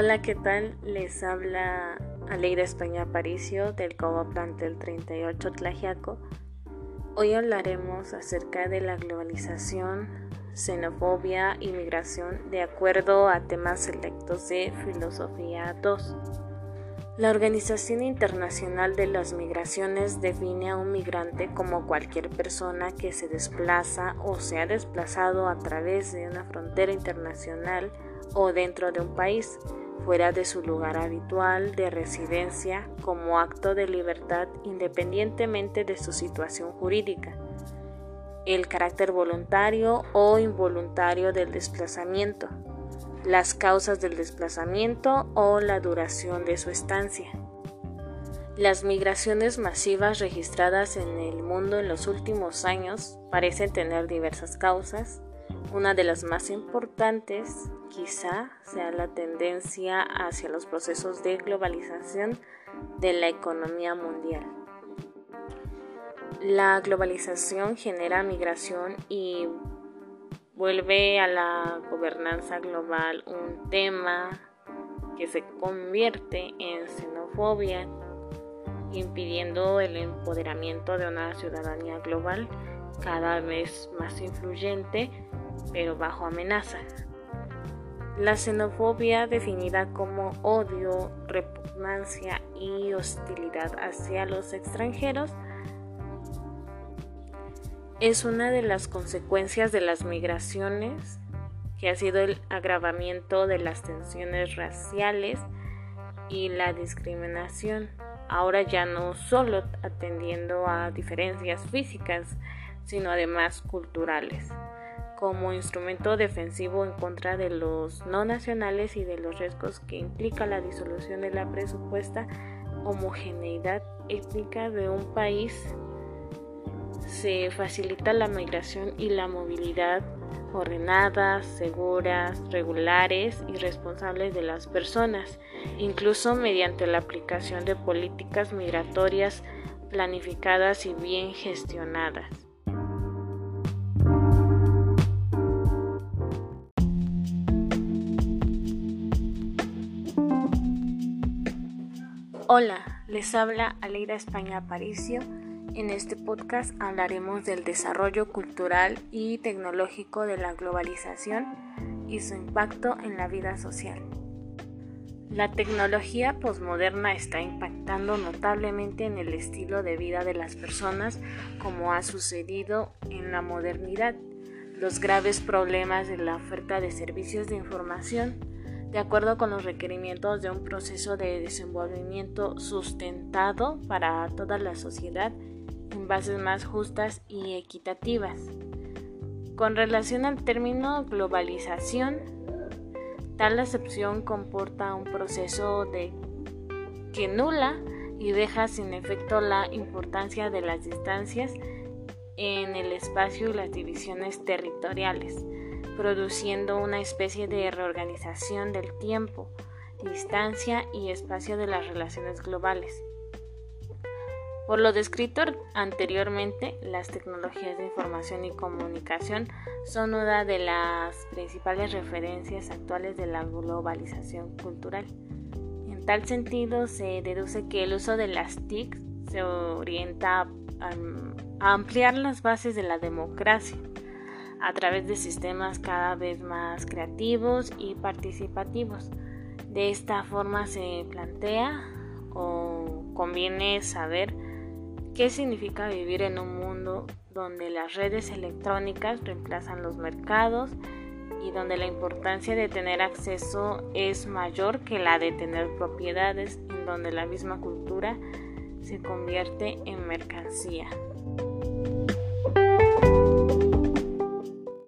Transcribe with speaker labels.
Speaker 1: Hola, ¿qué tal? Les habla Aleida España Aparicio del Cobo Plantel 38 Tlajiaco. Hoy hablaremos acerca de la globalización, xenofobia y migración de acuerdo a temas selectos de Filosofía 2. La Organización Internacional de las Migraciones define a un migrante como cualquier persona que se desplaza o se ha desplazado a través de una frontera internacional o dentro de un país, fuera de su lugar habitual de residencia como acto de libertad independientemente de su situación jurídica, el carácter voluntario o involuntario del desplazamiento, las causas del desplazamiento o la duración de su estancia. Las migraciones masivas registradas en el mundo en los últimos años parecen tener diversas causas. Una de las más importantes quizá sea la tendencia hacia los procesos de globalización de la economía mundial. La globalización genera migración y vuelve a la gobernanza global un tema que se convierte en xenofobia, impidiendo el empoderamiento de una ciudadanía global cada vez más influyente, pero bajo amenaza. La xenofobia, definida como odio, repugnancia y hostilidad hacia los extranjeros, es una de las consecuencias de las migraciones, que ha sido el agravamiento de las tensiones raciales y la discriminación, ahora ya no solo atendiendo a diferencias físicas, sino además culturales, como instrumento defensivo en contra de los no nacionales y de los riesgos que implica la disolución de la presupuesta homogeneidad étnica de un país se facilita la migración y la movilidad ordenadas, seguras, regulares y responsables de las personas, incluso mediante la aplicación de políticas migratorias planificadas y bien gestionadas. Hola, les habla Aleida España Aparicio en este podcast hablaremos del desarrollo cultural y tecnológico de la globalización y su impacto en la vida social. La tecnología posmoderna está impactando notablemente en el estilo de vida de las personas como ha sucedido en la modernidad. Los graves problemas de la oferta de servicios de información, de acuerdo con los requerimientos de un proceso de desenvolvimiento sustentado para toda la sociedad en bases más justas y equitativas. Con relación al término globalización, tal acepción comporta un proceso de que nula y deja sin efecto la importancia de las distancias en el espacio y las divisiones territoriales, produciendo una especie de reorganización del tiempo, distancia y espacio de las relaciones globales. Por lo descrito anteriormente, las tecnologías de información y comunicación son una de las principales referencias actuales de la globalización cultural. En tal sentido, se deduce que el uso de las TIC se orienta a, ampliar las bases de la democracia a través de sistemas cada vez más creativos y participativos. De esta forma se plantea o conviene saber ¿Qué significa vivir en un mundo donde las redes electrónicas reemplazan los mercados y donde la importancia de tener acceso es mayor que la de tener propiedades, en donde la misma cultura se convierte en mercancía?